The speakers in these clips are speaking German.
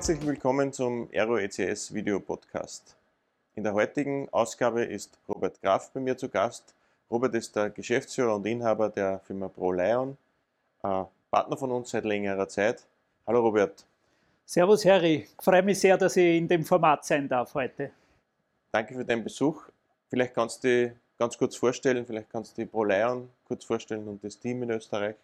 Herzlich willkommen zum Aero ECS Video Podcast. In der heutigen Ausgabe ist Robert Graf bei mir zu Gast. Robert ist der Geschäftsführer und Inhaber der Firma ProLion, äh, Partner von uns seit längerer Zeit. Hallo Robert. Servus Harry, ich freue mich sehr, dass ich in dem Format sein darf heute. Danke für deinen Besuch. Vielleicht kannst du dich ganz kurz vorstellen, vielleicht kannst du die ProLion kurz vorstellen und das Team in Österreich.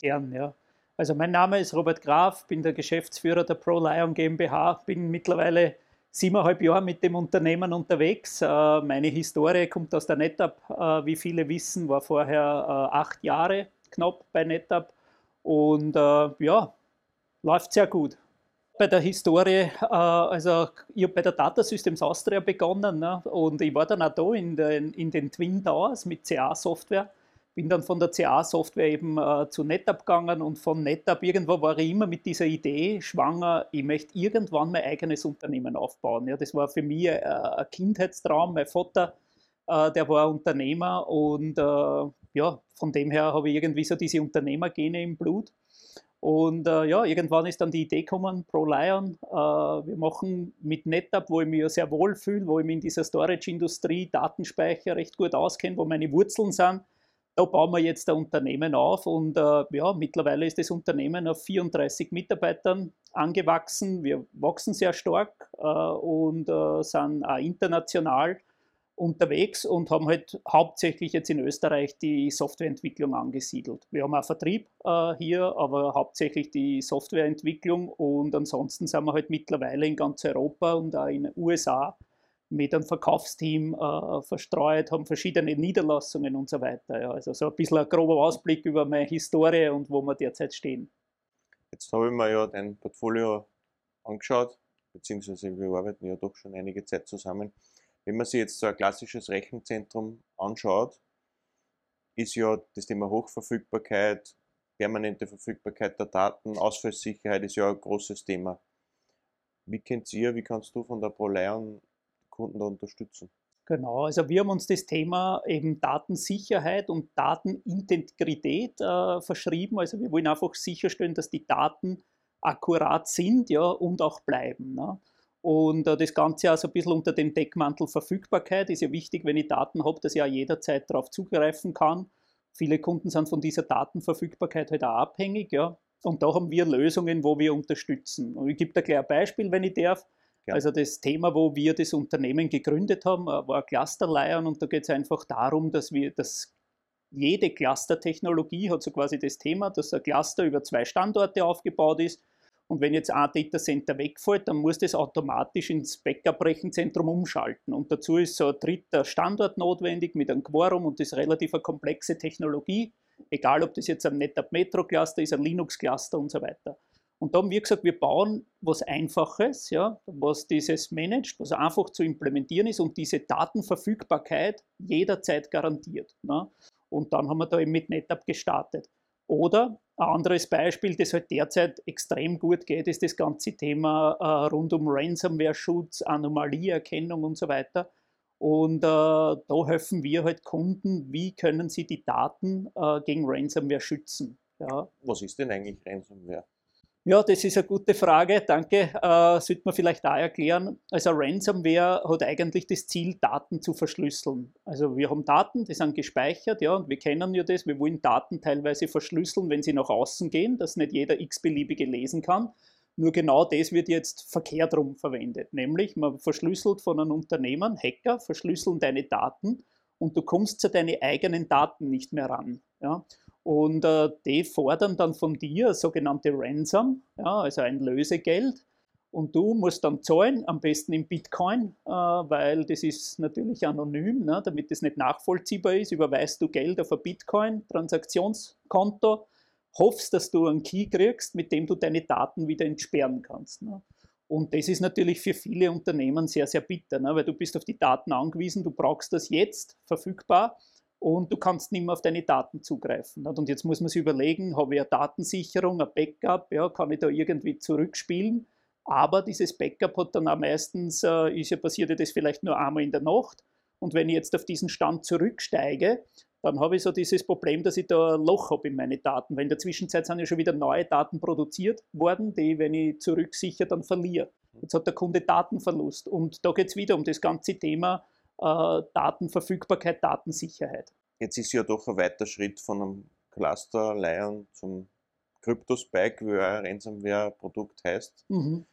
Gern, ja. Also mein Name ist Robert Graf, bin der Geschäftsführer der ProLion GmbH, bin mittlerweile siebeneinhalb Jahre mit dem Unternehmen unterwegs. Äh, meine Historie kommt aus der NetApp, äh, wie viele wissen, war vorher äh, acht Jahre knapp bei NetApp und ja, läuft sehr gut. Bei der Historie, also ich habe bei der Data Systems Austria begonnen ne, und ich war dann auch da in den, in den Twin Towers mit CA-Software bin dann von der CA-Software eben äh, zu NetApp gegangen und von NetApp irgendwo war ich immer mit dieser Idee schwanger, ich möchte irgendwann mein eigenes Unternehmen aufbauen. Ja, das war für mich äh, ein Kindheitstraum. Mein Vater, äh, der war Unternehmer und äh, ja, von dem her habe ich irgendwie so diese Unternehmergene im Blut. Und äh, ja, irgendwann ist dann die Idee gekommen, ProLion, äh, wir machen mit NetApp, wo ich mich ja sehr wohl fühle, wo ich mich in dieser Storage-Industrie, Datenspeicher recht gut auskenne, wo meine Wurzeln sind, da bauen wir jetzt ein Unternehmen auf und äh, ja, mittlerweile ist das Unternehmen auf 34 Mitarbeitern angewachsen. Wir wachsen sehr stark äh, und äh, sind auch international unterwegs und haben halt hauptsächlich jetzt in Österreich die Softwareentwicklung angesiedelt. Wir haben auch Vertrieb äh, hier, aber hauptsächlich die Softwareentwicklung und ansonsten sind wir halt mittlerweile in ganz Europa und auch in den USA mit einem Verkaufsteam äh, verstreut, haben verschiedene Niederlassungen und so weiter. Ja. Also so ein bisschen ein grober Ausblick über meine Historie und wo wir derzeit stehen. Jetzt habe ich mir ja dein Portfolio angeschaut, beziehungsweise wir arbeiten ja doch schon einige Zeit zusammen. Wenn man sich jetzt so ein klassisches Rechenzentrum anschaut, ist ja das Thema Hochverfügbarkeit, permanente Verfügbarkeit der Daten, Ausfallsicherheit ist ja ein großes Thema. Wie kennt ihr, wie kannst du von der ProLion Kunden da unterstützen? Genau, also wir haben uns das Thema eben Datensicherheit und Datenintegrität äh, verschrieben. Also wir wollen einfach sicherstellen, dass die Daten akkurat sind ja, und auch bleiben. Ne? Und äh, das Ganze also ein bisschen unter dem Deckmantel Verfügbarkeit ist ja wichtig, wenn ich Daten habe, dass ich auch jederzeit darauf zugreifen kann. Viele Kunden sind von dieser Datenverfügbarkeit halt auch abhängig. Ja? Und da haben wir Lösungen, wo wir unterstützen. Und ich gebe da gleich ein Beispiel, wenn ich darf. Ja. Also das Thema, wo wir das Unternehmen gegründet haben, äh, war Clusterleiern und da geht es einfach darum, dass wir dass jede Cluster-Technologie hat so quasi das Thema, dass ein Cluster über zwei Standorte aufgebaut ist und wenn jetzt ein Datacenter wegfällt, dann muss das automatisch ins Backup-Rechenzentrum umschalten. Und dazu ist so ein dritter Standort notwendig mit einem Quorum und das ist relativ eine komplexe Technologie, egal ob das jetzt ein NetApp Metro Cluster ist, ein Linux Cluster und so weiter. Und da haben wir gesagt, wir bauen was Einfaches, ja, was dieses managt, was einfach zu implementieren ist und diese Datenverfügbarkeit jederzeit garantiert. Ne? Und dann haben wir da eben mit NetApp gestartet. Oder ein anderes Beispiel, das halt derzeit extrem gut geht, ist das ganze Thema äh, rund um Ransomware-Schutz, Anomalieerkennung und so weiter. Und äh, da helfen wir halt Kunden, wie können sie die Daten äh, gegen Ransomware schützen. Ja. Was ist denn eigentlich Ransomware? Ja, das ist eine gute Frage. Danke. Äh, sollte man vielleicht da erklären. Also Ransomware hat eigentlich das Ziel, Daten zu verschlüsseln. Also wir haben Daten, die sind gespeichert, ja, und wir kennen ja das. Wir wollen Daten teilweise verschlüsseln, wenn sie nach außen gehen, dass nicht jeder x-beliebige lesen kann. Nur genau das wird jetzt verkehrt rum verwendet. Nämlich, man verschlüsselt von einem Unternehmen, Hacker verschlüsseln deine Daten und du kommst zu deinen eigenen Daten nicht mehr ran. Ja. Und äh, die fordern dann von dir sogenannte Ransom, ja, also ein Lösegeld. Und du musst dann zahlen, am besten in Bitcoin, äh, weil das ist natürlich anonym, ne, damit das nicht nachvollziehbar ist. Überweist du Geld auf ein Bitcoin-Transaktionskonto, hoffst, dass du einen Key kriegst, mit dem du deine Daten wieder entsperren kannst. Ne. Und das ist natürlich für viele Unternehmen sehr, sehr bitter, ne, weil du bist auf die Daten angewiesen, du brauchst das jetzt verfügbar und du kannst nicht mehr auf deine Daten zugreifen. Und jetzt muss man sich überlegen, habe ich eine Datensicherung, ein Backup, ja, kann ich da irgendwie zurückspielen? Aber dieses Backup hat dann auch meistens, äh, ist ja passiert das vielleicht nur einmal in der Nacht. Und wenn ich jetzt auf diesen Stand zurücksteige, dann habe ich so dieses Problem, dass ich da ein Loch habe in meine Daten, weil in der Zwischenzeit sind ja schon wieder neue Daten produziert worden, die, wenn ich zurücksichere, dann verliere. Jetzt hat der Kunde Datenverlust und da geht es wieder um das ganze Thema Datenverfügbarkeit, Datensicherheit. Jetzt ist ja doch ein weiter Schritt von einem Cluster Lion zum CryptoSpike, wie euer Ransomware-Produkt heißt. Mhm.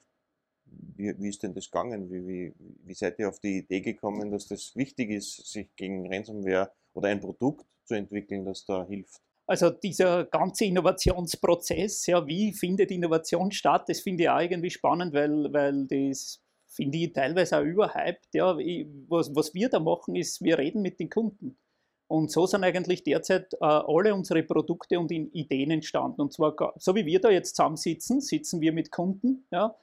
Wie, wie, ist denn das gegangen? Wie, wie, wie seid ihr auf die Idee gekommen, dass das wichtig ist, sich gegen Ransomware oder ein Produkt zu entwickeln, das da hilft? Also dieser ganze Innovationsprozess, ja, wie findet Innovation statt, das finde ich auch irgendwie spannend, weil, weil das finde ich teilweise auch überhyped. Ja, was, was wir da machen, ist, wir reden mit den Kunden. Und so sind eigentlich derzeit äh, alle unsere Produkte und Ideen entstanden. Und zwar, so wie wir da jetzt zusammensitzen, sitzen wir mit Kunden, ja,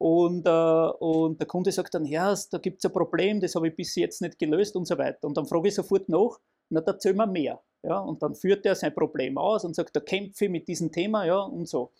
und, äh, und der Kunde sagt dann, ja, da gibt es ein Problem, das habe ich bis jetzt nicht gelöst und so weiter. Und dann frage ich sofort nach, na, da erzähl mir mehr. Ja, und dann führt er sein Problem aus und sagt, da kämpfe ich mit diesem Thema, ja, und so.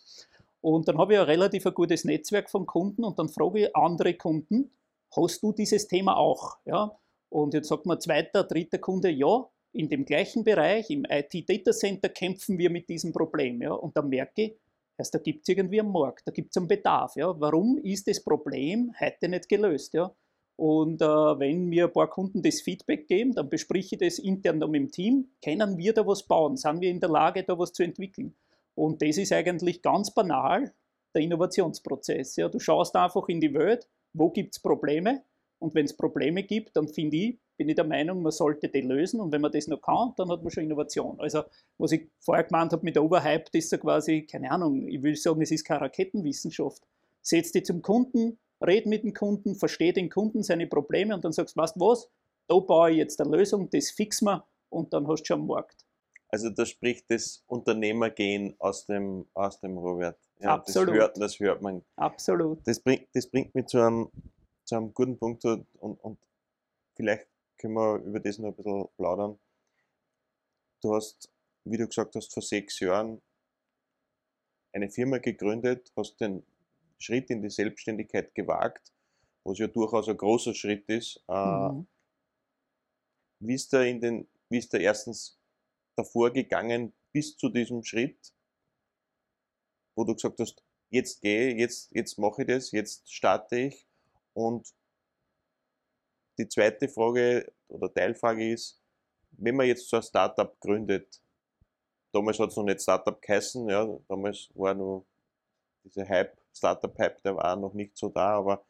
Und dann habe ich ein relativ gutes Netzwerk von Kunden und dann frage ich andere Kunden, hast du dieses Thema auch? Ja? Und jetzt sagt man zweiter, dritter Kunde, ja, in dem gleichen Bereich, im IT-Data Center kämpfen wir mit diesem Problem. Ja? Und dann merke ich, heißt, da gibt es irgendwie einen Markt, da gibt es einen Bedarf. Ja? Warum ist das Problem heute nicht gelöst? Ja? Und äh, wenn mir ein paar Kunden das Feedback geben, dann bespreche ich das intern mit dem Team. Können wir da was bauen? Sind wir in der Lage, da was zu entwickeln? Und das ist eigentlich ganz banal, der Innovationsprozess. Ja? Du schaust einfach in die Welt, wo gibt es Probleme? Und wenn es Probleme gibt, dann finde ich, bin ich der Meinung, man sollte die lösen. Und wenn man das noch kann, dann hat man schon Innovation. Also, was ich vorher gemeint habe mit Overhyped, ist ja quasi, keine Ahnung, ich will sagen, es ist keine Raketenwissenschaft. Setz dich zum Kunden, red mit dem Kunden, versteh den Kunden, seine Probleme und dann sagst du, weißt du was, da baue ich jetzt eine Lösung, das fix wir und dann hast du schon einen Markt. Also da spricht das Unternehmergehen aus dem, aus dem Robert. Ja, Absolut. Das hört, das hört man. Absolut. Das bringt, das bringt mich zu einem, zu einem guten Punkt und, und vielleicht können wir über das noch ein bisschen plaudern. Du hast, wie du gesagt hast, vor sechs Jahren eine Firma gegründet, hast den Schritt in die Selbstständigkeit gewagt, was ja durchaus ein großer Schritt ist. Äh, mhm. Wie ist da in den, wie ist da erstens davor gegangen bis zu diesem Schritt, wo du gesagt hast, jetzt gehe, jetzt, jetzt mache ich das, jetzt starte ich und die zweite Frage oder Teilfrage ist, wenn man jetzt so ein Startup gründet, damals hat es noch nicht Startup geheißen, ja, damals war nur dieser Hype, Startup-Hype, der war noch nicht so da, aber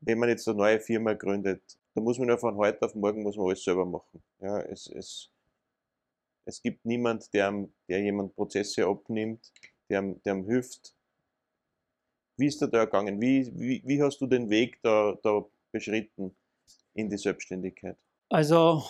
wenn man jetzt eine neue Firma gründet, dann muss man ja von heute auf morgen muss man alles selber machen. Ja, es, es, es gibt niemand, der, der jemand Prozesse abnimmt, der, der ihm hilft. Wie ist da da gegangen? Wie, wie, wie hast du den Weg da, da beschritten? in die Selbstständigkeit? Also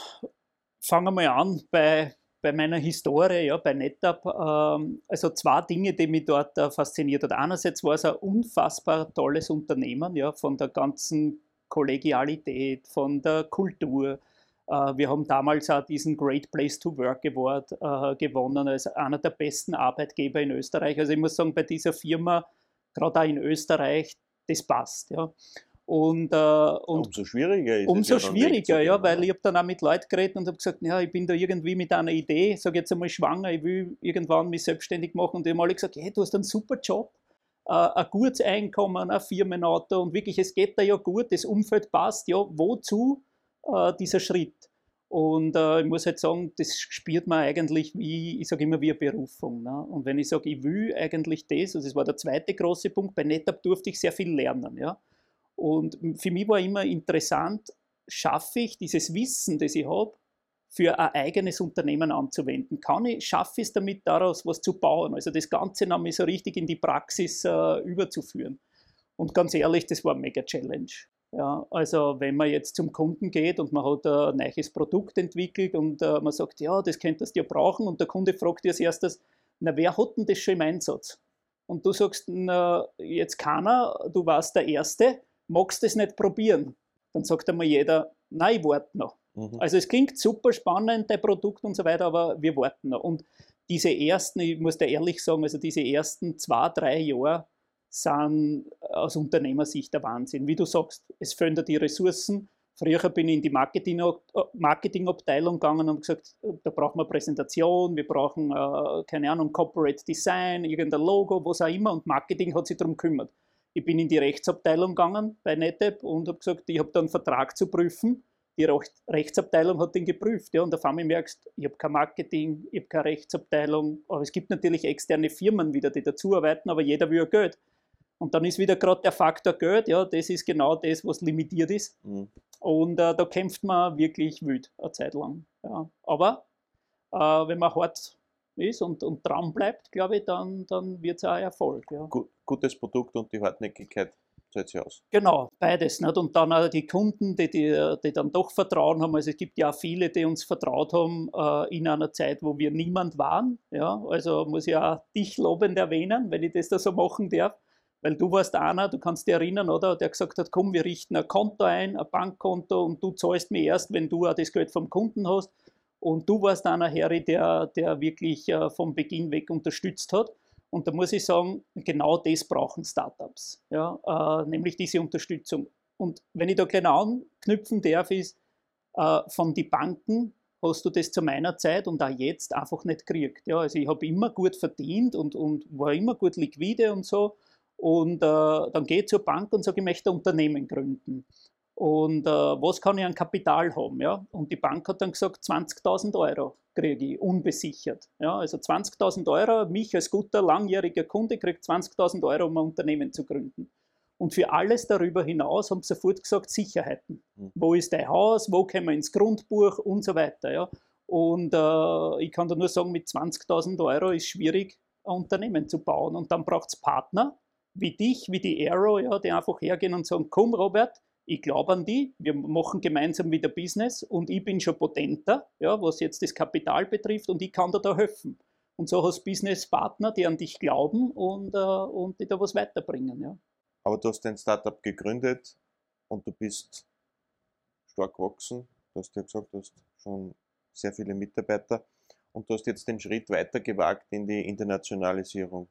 fangen wir mal an bei, bei meiner Historie, ja, bei NetApp. Ähm, also zwei Dinge, die mich dort äh, fasziniert hat. Einerseits war es ein unfassbar tolles Unternehmen, ja, von der ganzen Kollegialität, von der Kultur. Äh, wir haben damals auch diesen Great Place to Work Award äh, gewonnen, als einer der besten Arbeitgeber in Österreich. Also ich muss sagen, bei dieser Firma, gerade auch in Österreich, das passt. Ja. Und, äh, und umso schwieriger ist umso es. Umso ja schwieriger, ja, weil ich habe dann auch mit Leuten geredet und habe gesagt, ja, ich bin da irgendwie mit einer Idee, sage jetzt einmal schwanger, ich will irgendwann mich selbstständig machen. Und die haben alle gesagt, hey, du hast einen super Job, äh, ein gutes Einkommen, ein Firmenauto und wirklich, es geht da ja gut, das Umfeld passt, ja, wozu äh, dieser Schritt? Und äh, ich muss halt sagen, das spürt man eigentlich wie, ich sage immer, wie eine Berufung. Ne? Und wenn ich sage, ich will eigentlich das, also das war der zweite große Punkt, bei NetApp durfte ich sehr viel lernen. Ja? Und für mich war immer interessant, schaffe ich dieses Wissen, das ich habe, für ein eigenes Unternehmen anzuwenden? Kann ich, schaffe ich es damit, daraus was zu bauen? Also das Ganze nochmal so richtig in die Praxis äh, überzuführen. Und ganz ehrlich, das war eine mega Challenge. Ja, also wenn man jetzt zum Kunden geht und man hat ein neues Produkt entwickelt und äh, man sagt, ja, das könntest du ja brauchen und der Kunde fragt dir als erstes, na, wer hat denn das schon im Einsatz? Und du sagst, na, jetzt keiner, du warst der Erste, magst du es nicht probieren? Dann sagt einmal jeder, nein, ich warte noch. Mhm. Also es klingt super spannend, der Produkt und so weiter, aber wir warten noch. Und diese ersten, ich muss dir ehrlich sagen, also diese ersten zwei, drei Jahre sind aus Unternehmersicht der Wahnsinn. Wie du sagst, es fehlen dir die Ressourcen, Früher bin ich in die Marketingabteilung gegangen und gesagt, da brauchen wir Präsentation, wir brauchen, äh, keine Ahnung, Corporate Design, irgendein Logo, was auch immer. Und Marketing hat sich darum gekümmert. Ich bin in die Rechtsabteilung gegangen bei NetApp und habe gesagt, ich habe da einen Vertrag zu prüfen. Die Rechtsabteilung hat den geprüft. Ja, und auf einmal merkst ich habe kein Marketing, ich habe keine Rechtsabteilung. Aber es gibt natürlich externe Firmen wieder, die dazuarbeiten, aber jeder will ja Geld. Und dann ist wieder gerade der Faktor Geld, ja, das ist genau das, was limitiert ist. Mhm. Und äh, da kämpft man wirklich wild eine Zeit lang. Ja. Aber äh, wenn man hart ist und, und dran bleibt, glaube ich, dann, dann wird es auch Erfolg. Ja. Gut, gutes Produkt und die Hartnäckigkeit zahlt sich aus. Genau, beides. Nicht? Und dann auch die Kunden, die, die, die dann doch Vertrauen haben. Also es gibt ja auch viele, die uns vertraut haben äh, in einer Zeit, wo wir niemand waren. Ja? Also muss ich auch dich lobend erwähnen, wenn ich das da so machen darf. Weil du warst einer, du kannst dich erinnern, oder? Der gesagt hat, komm, wir richten ein Konto ein, ein Bankkonto und du zahlst mir erst, wenn du auch das Geld vom Kunden hast. Und du warst einer, Harry, der, der wirklich äh, vom Beginn weg unterstützt hat. Und da muss ich sagen, genau das brauchen Startups, ja? Äh, nämlich diese Unterstützung. Und wenn ich da gleich anknüpfen darf, ist, äh, von den Banken hast du das zu meiner Zeit und auch jetzt einfach nicht gekriegt. Ja? Also ich habe immer gut verdient und, und war immer gut liquide und so. Und äh, dann gehe ich zur Bank und sage, ich möchte ein Unternehmen gründen. Und äh, was kann ich an Kapital haben? Ja? Und die Bank hat dann gesagt, 20.000 Euro kriege ich unbesichert. Ja? Also 20.000 Euro, mich als guter, langjähriger Kunde kriegt 20.000 Euro, um ein Unternehmen zu gründen. Und für alles darüber hinaus haben sie sofort gesagt, Sicherheiten. Mhm. Wo ist dein Haus, wo kommen wir ins Grundbuch und so weiter. Ja? Und äh, ich kann da nur sagen, mit 20.000 Euro ist es schwierig, ein Unternehmen zu bauen. Und dann braucht es Partner, wie dich, wie die Arrow, ja, die einfach hergehen und sagen, komm Robert, ich glaube an die, wir machen gemeinsam wieder Business und ich bin schon potenter, ja, was jetzt das Kapital betrifft und ich kann dir da helfen. Und so hast Businesspartner, die an dich glauben und, äh, und die da was weiterbringen. Ja. Aber du hast dein Startup gegründet und du bist stark gewachsen. Du hast ja gesagt, du hast schon sehr viele Mitarbeiter und du hast jetzt den Schritt weiter gewagt in die Internationalisierung.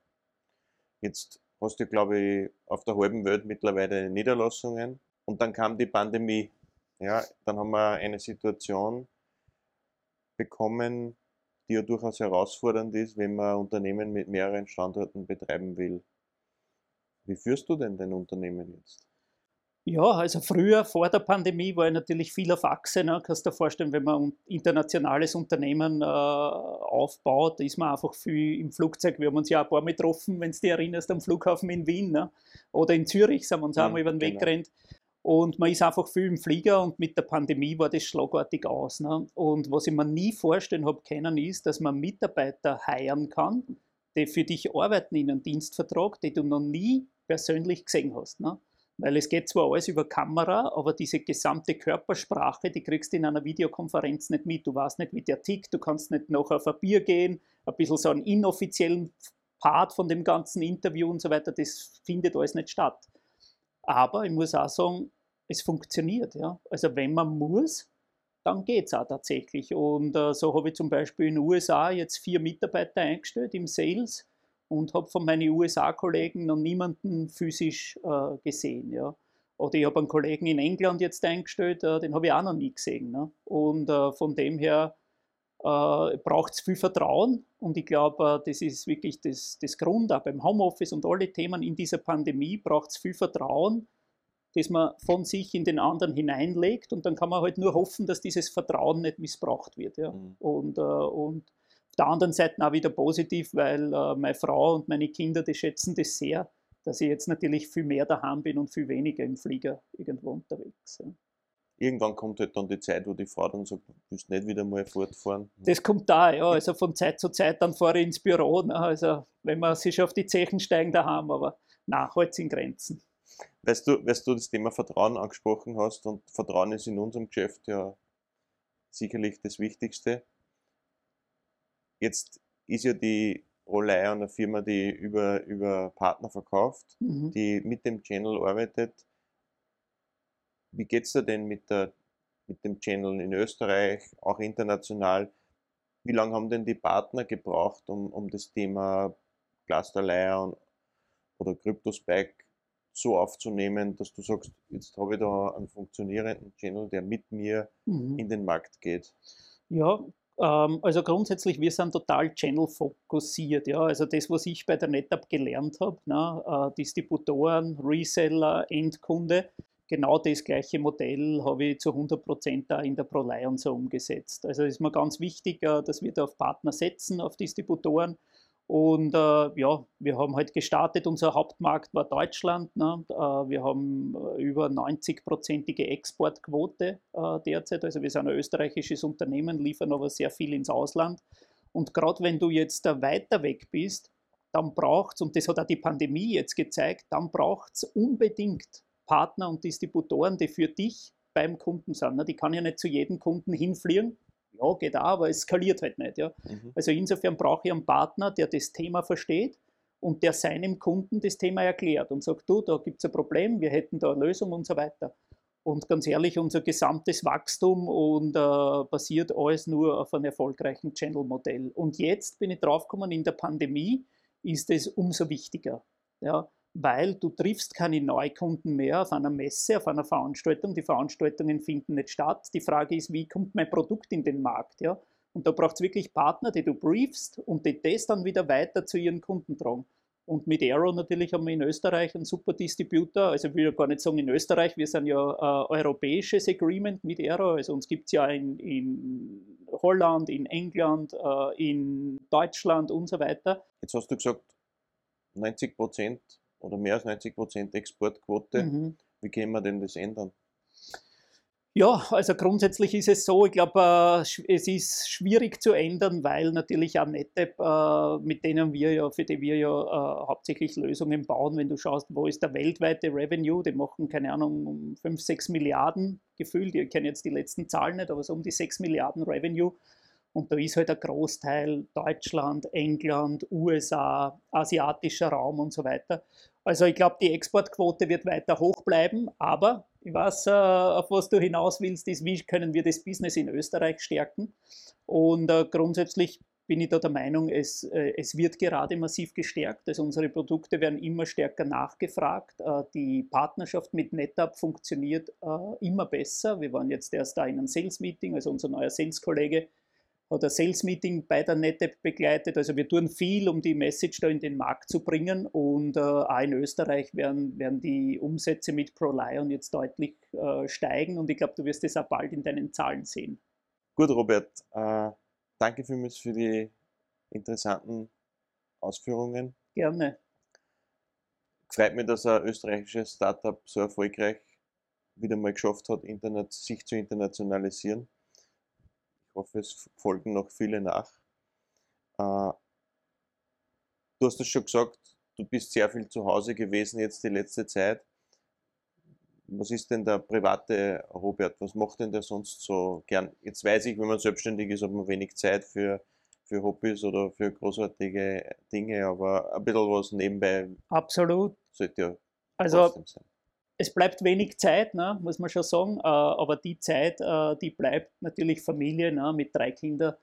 Jetzt hast du, glaube ich, auf der halben Welt mittlerweile Niederlassungen. Und dann kam die Pandemie. Ja, dann haben wir eine Situation bekommen, die ja durchaus herausfordernd ist, wenn man Unternehmen mit mehreren Standorten betreiben will. Wie führst du denn dein Unternehmen jetzt? Ja, also früher, vor der Pandemie, war ich natürlich viel auf Achse. Ne? Kannst du dir vorstellen, wenn man ein internationales Unternehmen äh, aufbaut, ist man einfach viel im Flugzeug. Wir haben uns ja ein paar Mal getroffen, wenn du dich erinnerst, am Flughafen in Wien ne? oder in Zürich sind wir uns ja, einmal über den Weg genau. gerannt. Und man ist einfach viel im Flieger und mit der Pandemie war das schlagartig aus. Ne? Und was ich mir nie vorstellen habe können, ist, dass man Mitarbeiter heiren kann, die für dich arbeiten in einem Dienstvertrag, den du noch nie persönlich gesehen hast. Ne? Weil es geht zwar alles über Kamera, aber diese gesamte Körpersprache, die kriegst du in einer Videokonferenz nicht mit. Du weißt nicht, wie der tickt, du kannst nicht noch auf ein Bier gehen, ein bisschen so einen inoffiziellen Part von dem ganzen Interview und so weiter, das findet alles nicht statt. Aber ich muss auch sagen, es funktioniert. Ja? Also wenn man muss, dann geht es auch tatsächlich. Und äh, so habe ich zum Beispiel in den USA jetzt vier Mitarbeiter eingestellt im Sales und habe von meinen USA-Kollegen noch niemanden physisch äh, gesehen. Ja. Oder ich habe einen Kollegen in England jetzt eingestellt, äh, den habe ich auch noch nie gesehen. Ne. Und äh, von dem her äh, braucht es viel Vertrauen und ich glaube, äh, das ist wirklich das, das Grund, auch beim Homeoffice und alle Themen in dieser Pandemie braucht es viel Vertrauen, das man von sich in den anderen hineinlegt und dann kann man halt nur hoffen, dass dieses Vertrauen nicht missbraucht wird. Ja. Mhm. Und, äh, und der anderen Seite auch wieder positiv, weil äh, meine Frau und meine Kinder, die schätzen das sehr, dass ich jetzt natürlich viel mehr daheim bin und viel weniger im Flieger irgendwo unterwegs. Ja. Irgendwann kommt halt dann die Zeit, wo die Frau dann sagt, du willst nicht wieder mal fortfahren. Das kommt da, ja. Also von Zeit zu Zeit dann fahre ich ins Büro. Ne? Also wenn man sich auf die Zechen steigen daheim, aber nach halt in Grenzen. Weißt du, weißt du das Thema Vertrauen angesprochen hast und Vertrauen ist in unserem Geschäft ja sicherlich das Wichtigste. Jetzt ist ja die Rolei eine Firma, die über, über Partner verkauft, mhm. die mit dem Channel arbeitet. Wie geht es da denn mit, der, mit dem Channel in Österreich, auch international? Wie lange haben denn die Partner gebraucht, um, um das Thema Cluster Layer oder CryptoSpike so aufzunehmen, dass du sagst, jetzt habe ich da einen funktionierenden Channel, der mit mir mhm. in den Markt geht? Ja, also grundsätzlich, wir sind total channel-fokussiert. Ja? Also das, was ich bei der NetApp gelernt habe, ne? äh, Distributoren, Reseller, Endkunde, genau das gleiche Modell habe ich zu 100% da in der ProLion so umgesetzt. Also ist mir ganz wichtig, äh, dass wir da auf Partner setzen, auf Distributoren. Und äh, ja, wir haben halt gestartet, unser Hauptmarkt war Deutschland. Ne? Äh, wir haben äh, über 90-prozentige Exportquote äh, derzeit. Also wir sind ein österreichisches Unternehmen, liefern aber sehr viel ins Ausland. Und gerade wenn du jetzt weiter weg bist, dann braucht es, und das hat auch die Pandemie jetzt gezeigt, dann braucht es unbedingt Partner und Distributoren, die für dich beim Kunden sind. Ne? Die kann ja nicht zu jedem Kunden hinfliegen. Ja, geht auch, aber es skaliert halt nicht. Ja? Mhm. Also insofern brauche ich einen Partner, der das Thema versteht und der seinem Kunden das Thema erklärt und sagt, du, da gibt es ein Problem, wir hätten da eine Lösung und so weiter. Und ganz ehrlich, unser gesamtes Wachstum und äh, basiert alles nur auf einem erfolgreichen Channel-Modell. Und jetzt bin ich draufgekommen, in der Pandemie ist es umso wichtiger. Ja? Weil du triffst keine Neukunden mehr auf einer Messe, auf einer Veranstaltung. Die Veranstaltungen finden nicht statt. Die Frage ist, wie kommt mein Produkt in den Markt? Ja? Und da braucht es wirklich Partner, die du briefst und die das dann wieder weiter zu ihren Kunden tragen. Und mit Aero natürlich haben wir in Österreich einen super Distributor. Also ich will ja gar nicht sagen in Österreich, wir sind ja ein europäisches Agreement mit Aero. Also uns gibt es ja in, in, Holland, in England, äh, in Deutschland und so weiter. Jetzt hast du gesagt, 90 Prozent oder mehr als 90 Prozent Exportquote. Mhm. Wie können wir denn das ändern? Ja, also grundsätzlich ist es so, ich glaube, äh, es ist schwierig zu ändern, weil natürlich auch NetApp, äh, mit denen wir ja, für die wir ja äh, hauptsächlich Lösungen bauen, wenn du schaust, wo ist der weltweite Revenue, die machen, keine Ahnung, um 5, 6 Milliarden gefühlt, ich kenne jetzt die letzten Zahlen nicht, aber so um die 6 Milliarden Revenue. Und da ist halt ein Großteil Deutschland, England, USA, asiatischer Raum und so weiter. Also ich glaube, die Exportquote wird weiter hoch bleiben, aber ich weiß, äh, auf was du hinaus willst, ist, wie können wir das Business in Österreich stärken. Und äh, grundsätzlich bin ich da der Meinung, es, äh, es wird gerade massiv gestärkt. Also unsere Produkte werden immer stärker nachgefragt. die Partnerschaft mit NetApp funktioniert immer besser. Wir waren jetzt erst da in einem Sales-Meeting, also unser neuer Sales-Kollege hat ein Sales-Meeting bei der NetApp begleitet. Also wir tun viel, um die Message da in den Markt zu bringen und äh, auch in Österreich werden, werden die Umsätze mit ProLion jetzt deutlich äh, steigen und ich glaube, du wirst das auch bald in deinen Zahlen sehen. Gut, Robert, äh, danke vielmals für die interessanten Ausführungen. Gerne. Freut mich, dass ein österreichisches Startup so erfolgreich wieder mal geschafft hat, Internet, sich zu internationalisieren. Ich hoffe, es folgen noch viele nach. Äh, du hast es schon gesagt, du bist sehr viel zu Hause gewesen jetzt die letzte Zeit. Was ist denn der private Robert? Was macht denn der sonst so gern? Jetzt weiß ich, wenn man selbstständig ist, hat man wenig Zeit für, für Hobbys oder für großartige Dinge, aber ein bisschen was nebenbei Absolut. sollte ja also, sein es bleibt wenig Zeit, ne, muss man schon sagen, äh, aber die Zeit, äh, die bleibt natürlich Familie ne, mit drei Kindern,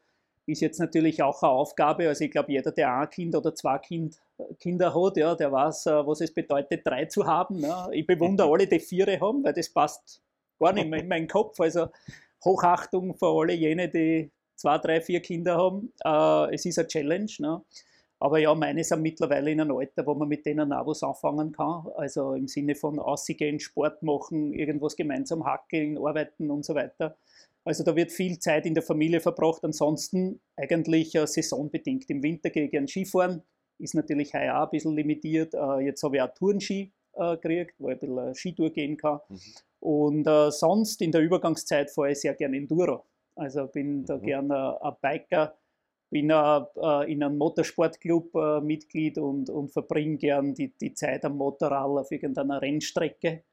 ist jetzt natürlich auch eine Aufgabe. Also ich glaube, jeder, der ein Kind oder zwei kind, Kinder hat, ja, der weiß, äh, was es bedeutet, drei zu haben. Ne. Ich bewundere alle, die vier haben, weil das passt gar nicht mehr in meinen Kopf. Also Hochachtung für alle jene, die zwei, drei, vier Kinder haben. Äh, es ist eine Challenge. Ne. Aber ja, meine sind mittlerweile in einem Alter, wo man mit denen auch was anfangen kann. Also im Sinne von ausgehen, Sport machen, irgendwas gemeinsam hackeln, arbeiten und so weiter. Also da wird viel Zeit in der Familie verbracht. Ansonsten eigentlich äh, saisonbedingt. Im Winter gehe ich gerne Skifahren. Ist natürlich heuer auch ein bisschen limitiert. Äh, jetzt habe ich auch Tourenski äh, gekriegt, wo ich ein bisschen äh, Skitour gehen kann. Mhm. Und äh, sonst in der Übergangszeit fahre ich sehr gerne Enduro. Also bin mhm. da gerne ein Biker bin äh, in einem Motorsportclub äh, Mitglied und, und verbringe gern die, die Zeit am Motorrad auf irgendeiner Rennstrecke.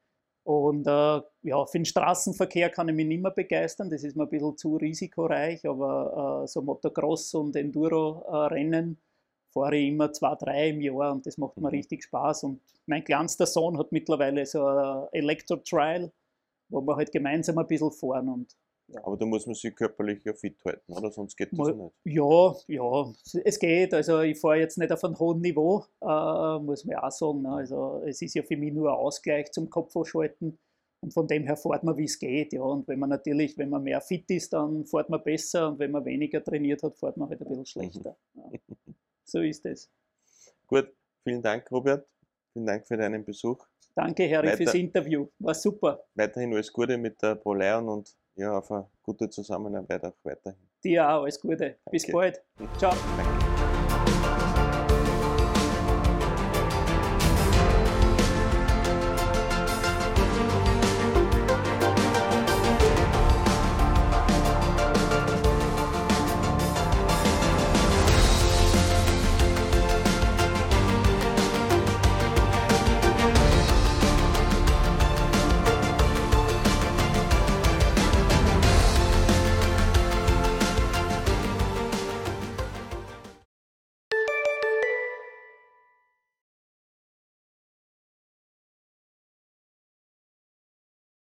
Und äh, ja, für den Straßenverkehr kann ich mich nicht mehr begeistern, das ist mir ein bisschen zu risikoreich, aber äh, so Motocross und Enduro-Rennen fahre ich immer zwei, drei im Jahr und das macht mir mhm. richtig Spaß. Und mein kleinster Sohn hat mittlerweile so ein Elektro-Trial, wo wir halt gemeinsam ein bisschen fahren und ja. Aber da muss man sich körperlich ja fit halten, oder? Sonst geht das Mo- nicht. Ja, ja, es geht. Also ich fahre jetzt nicht auf einem hohen Niveau, äh, muss man auch sagen. ne. Also es ist ja für mich nur ein Ausgleich zum Kopf ausschalten. Und von dem her fährt man, wie es geht. Ja. Und wenn man natürlich, wenn man mehr fit ist, dann fährt man besser. Und wenn man weniger trainiert hat, fährt man halt ein bisschen schlechter. Ja. So ist es. Gut, vielen Dank, Robert. Vielen Dank für deinen Besuch. Danke, Harry, Weiter. fürs Interview. War super. Weiterhin alles Gute mit der Pro Lion und ja, auf eine gute Zusammenarbeit auch weiterhin. Dir auch, alles Gute. Danke. Bis bald. Ciao. Danke.